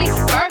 Molly, Burke.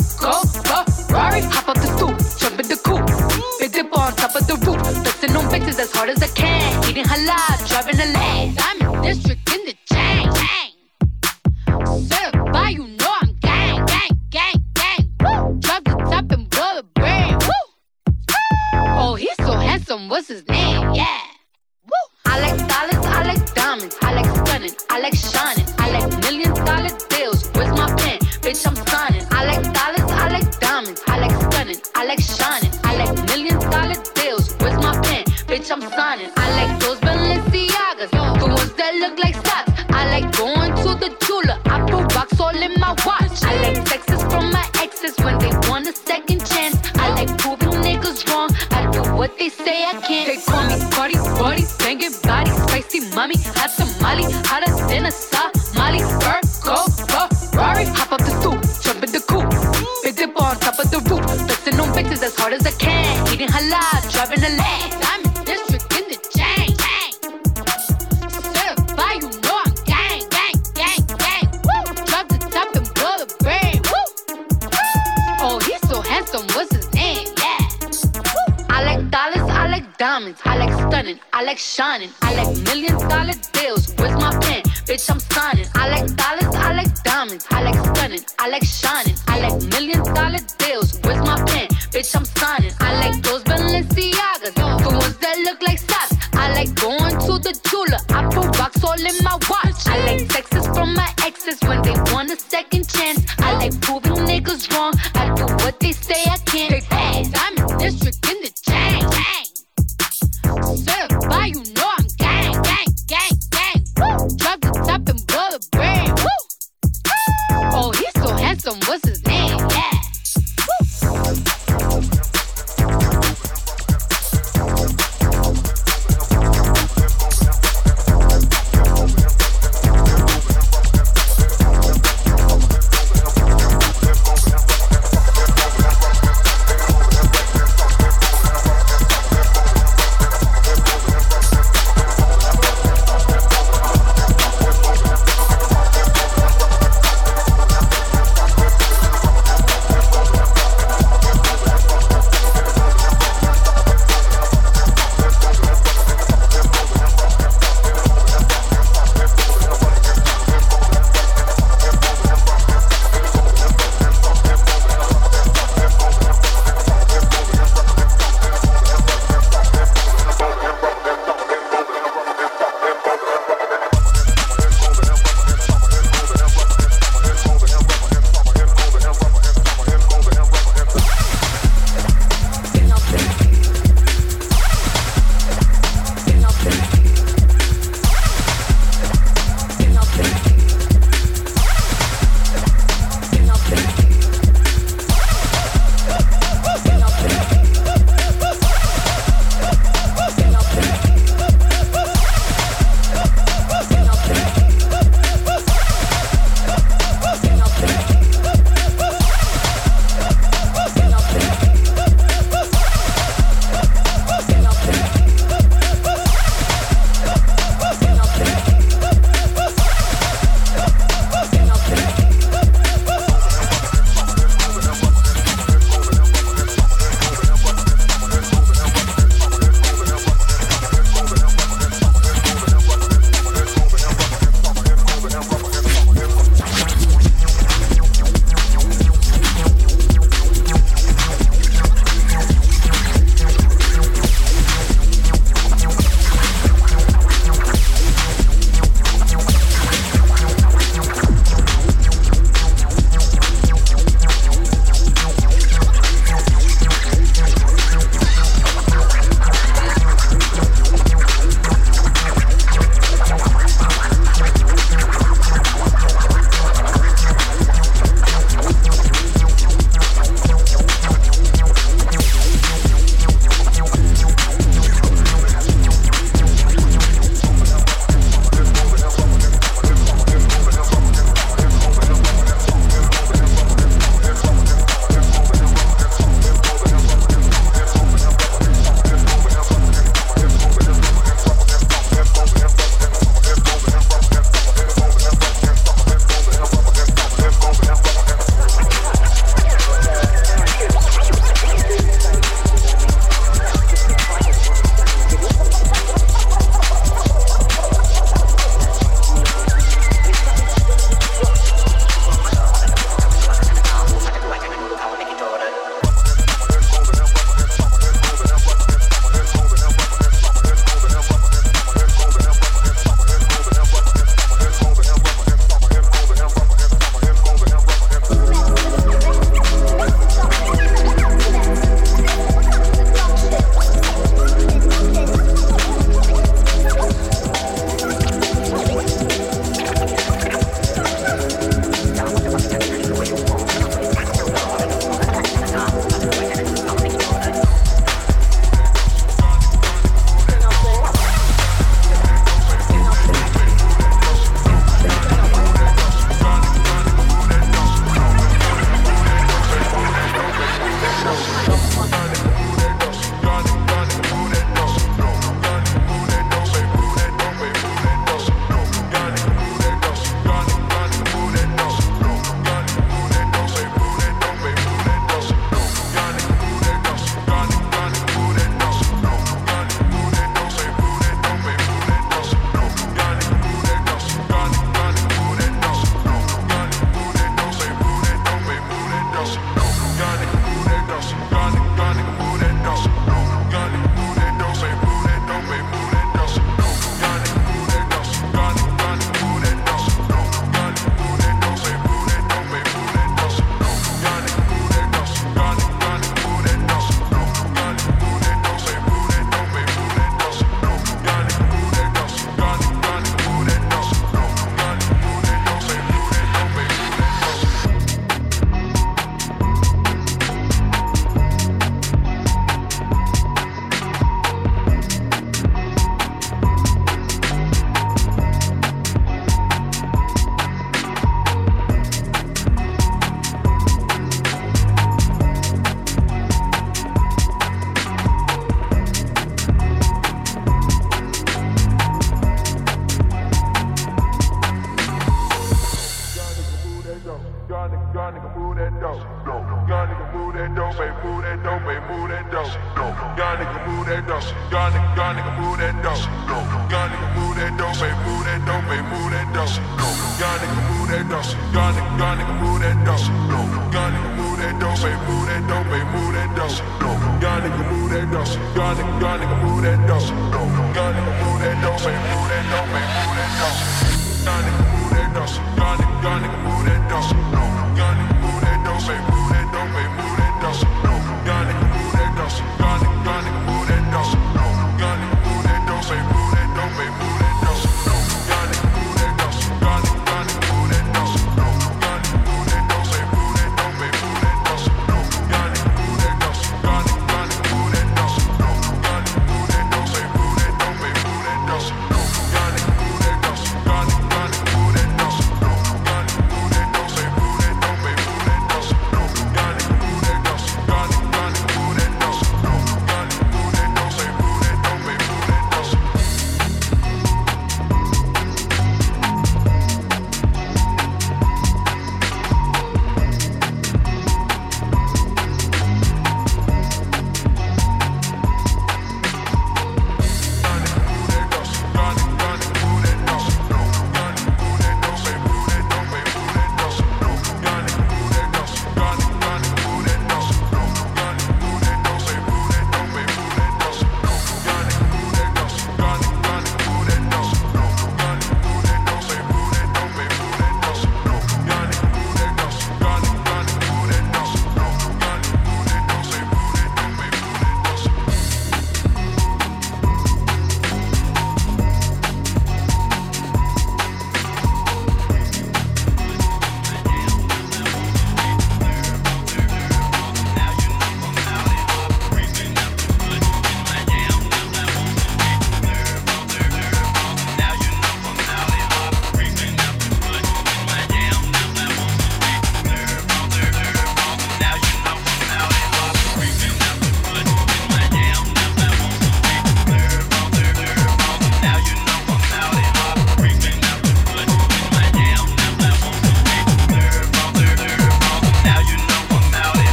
hundreds. I like stunning. I like shining. I like million dollar deals. Where's my pen? Bitch, I'm signing. I like dollars. I like diamonds. I like stunning. I like shining. I like million dollar deals. Where's my pen? Bitch, I'm signing. I like those Balenciagas. The ones that look like socks. I like going to the jeweler. I put rocks all in my watch. I like sexes from my exes when they want a second.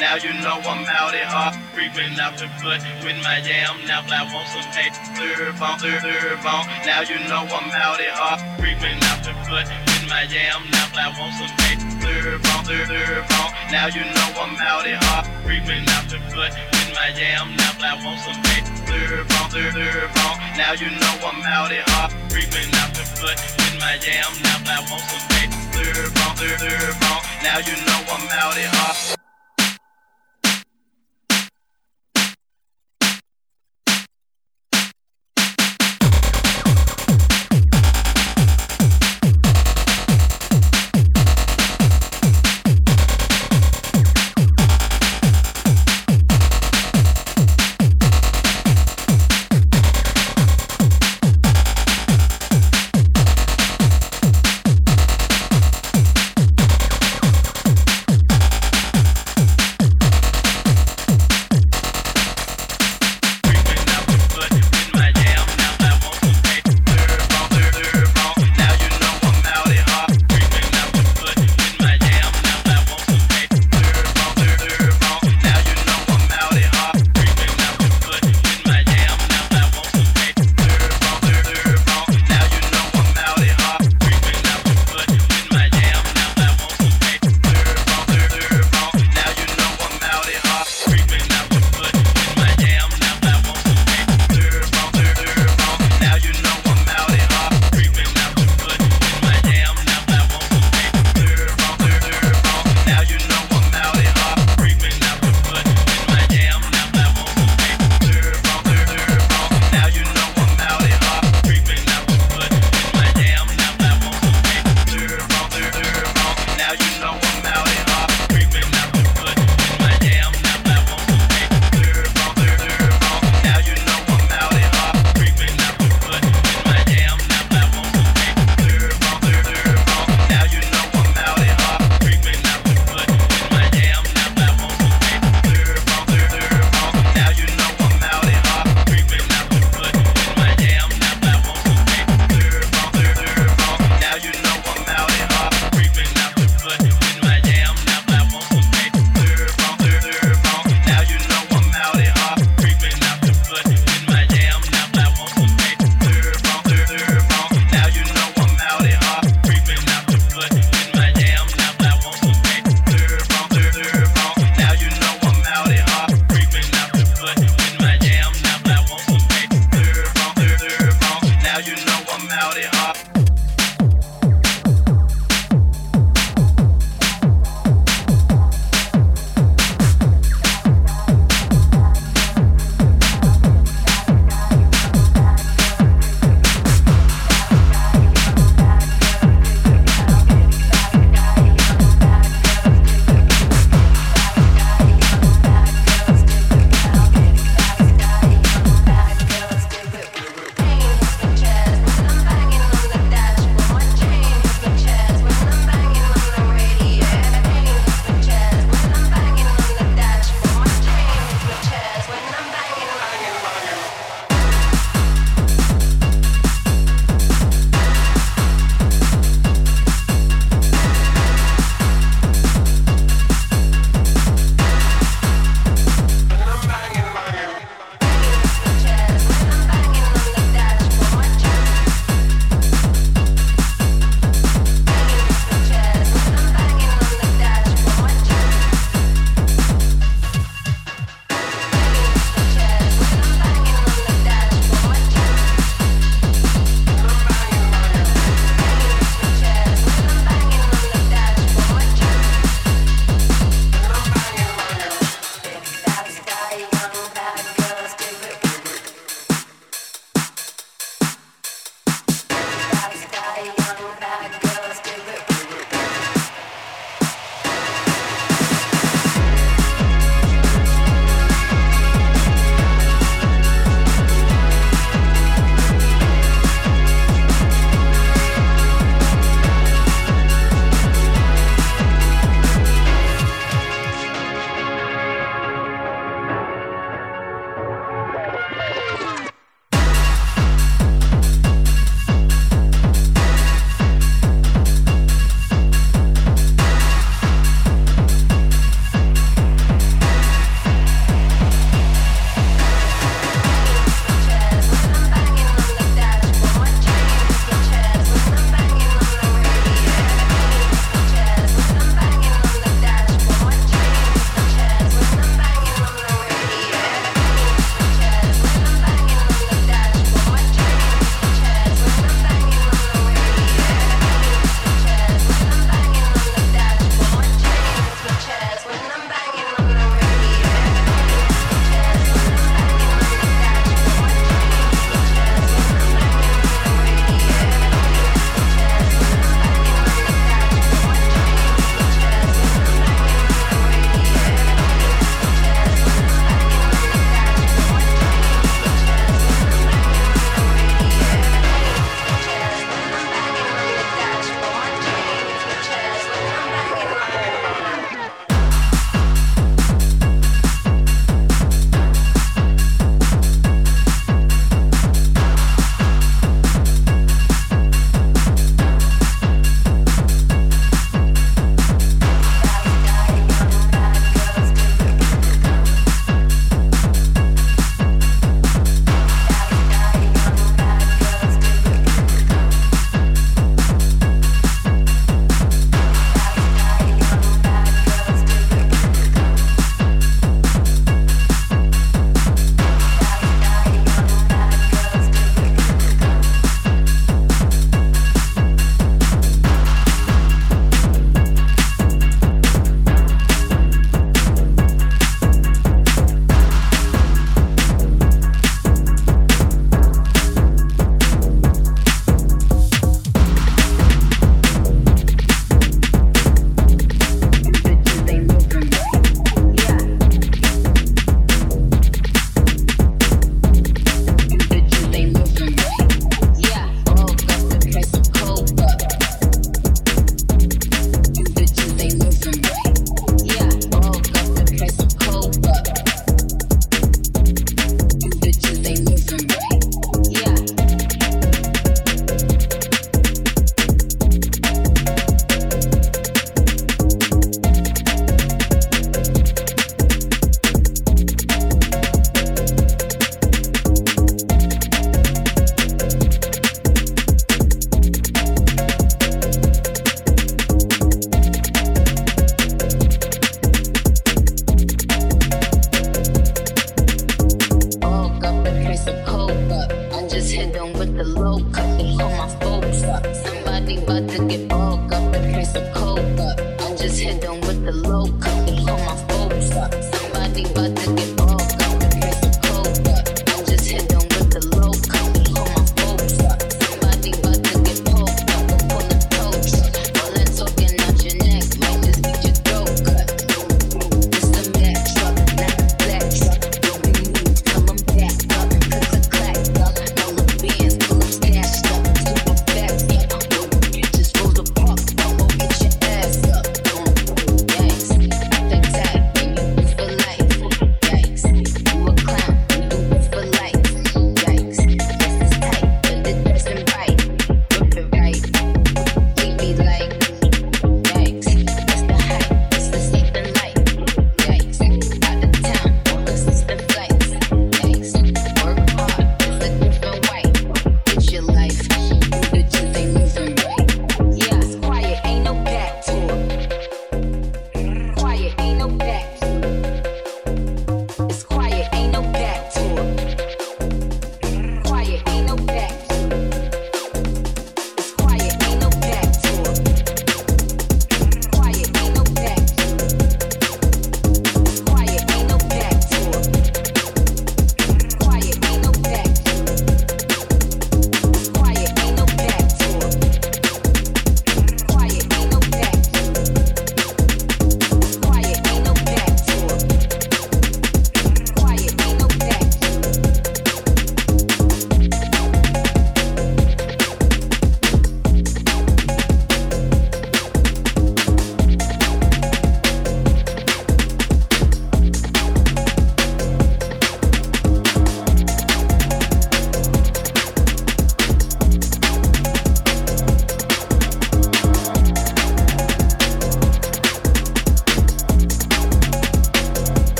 Now you know I'm out at heart, creeping out the foot with my jam. Now I want some pay, serve on, serve on. Now you know I'm out at heart, creeping out the foot with my jam. Now I want some pay, serve on, serve on. Now you know I'm out at heart, creeping out the foot with my jam. Now I want some pay, serve on, serve on. Now you know I'm out at heart, creeping out the foot with my jam. Now I want some pay, serve on, serve on. Now you know I'm out at heart.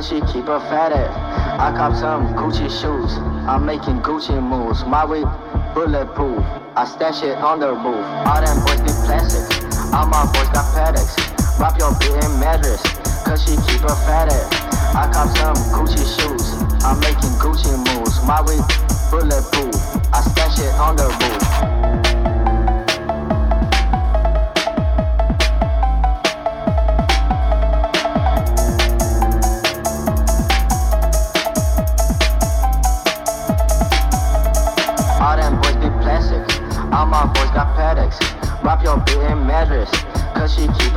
Cause she keep her fat ass. I cop some Gucci shoes, I'm making Gucci moves. My weed bulletproof, I stash it on the roof. All them boys be plastic, all my boys got paddocks. Drop your bit in mattress, cause she keep her fat ass. I cop some Gucci shoes, I'm making Gucci moves. My weed bulletproof, I stash it on the roof.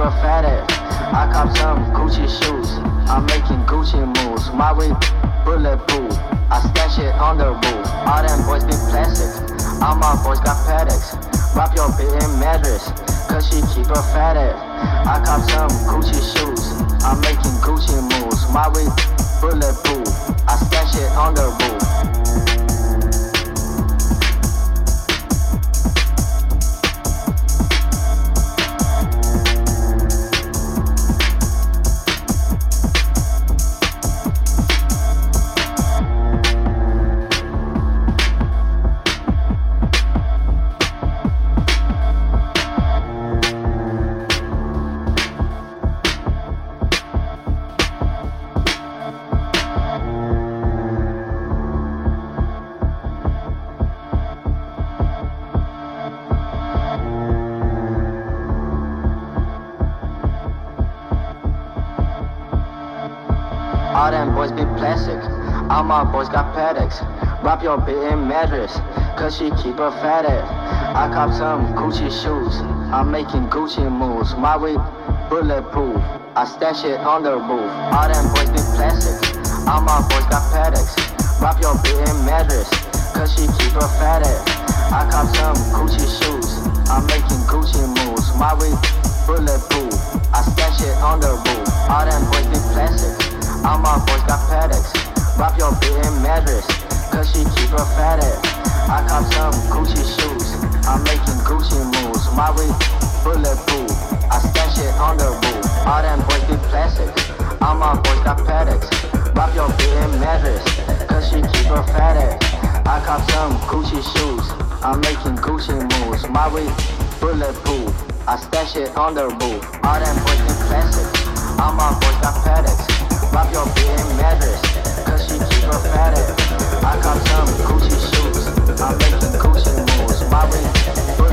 Her fat ass. I cop some Gucci shoes. I'm making Gucci moves. My weed bulletproof. I stash it on the roof. All them boys be plastic. All my boys got paddocks. Drop your bitch in mattress, cause she keep her fat ass. I cop some Gucci shoes. I'm making Gucci moves. My weed bulletproof. I stash it on the roof. Cause she keep her fat ass. I cop some Gucci shoes. I'm making Gucci moves. My weed bulletproof. I stash it on the roof. All them boys be plastic. All my boys got paddocks. Drop your bit in mattress, cause she keep her fat ass. I cop some Gucci shoes. I'm making Gucci moves. My weed bulletproof. I stash it on the roof. All them boys be plastic. All my boys got paddocks. Drop your bit in mattress, cause she keep her fat ass. I cop some Gucci shoes. I'm making Gucci moves. My weed bulletproof. I stash it on the roof. All them boys be plastic. I'm all my boys got paddocks. Drop your bit in mattress, cause she keep her fat ass. I cop some Gucci shoes. I'm making Gucci moves. My weed bulletproof. I stash it on the roof. All them boys be plastic. I'm all my boys got paddocks. Drop your bit in mattress, cause she keep her fat ass. I got some Gucci shoes. I make Gucci moves. My ring.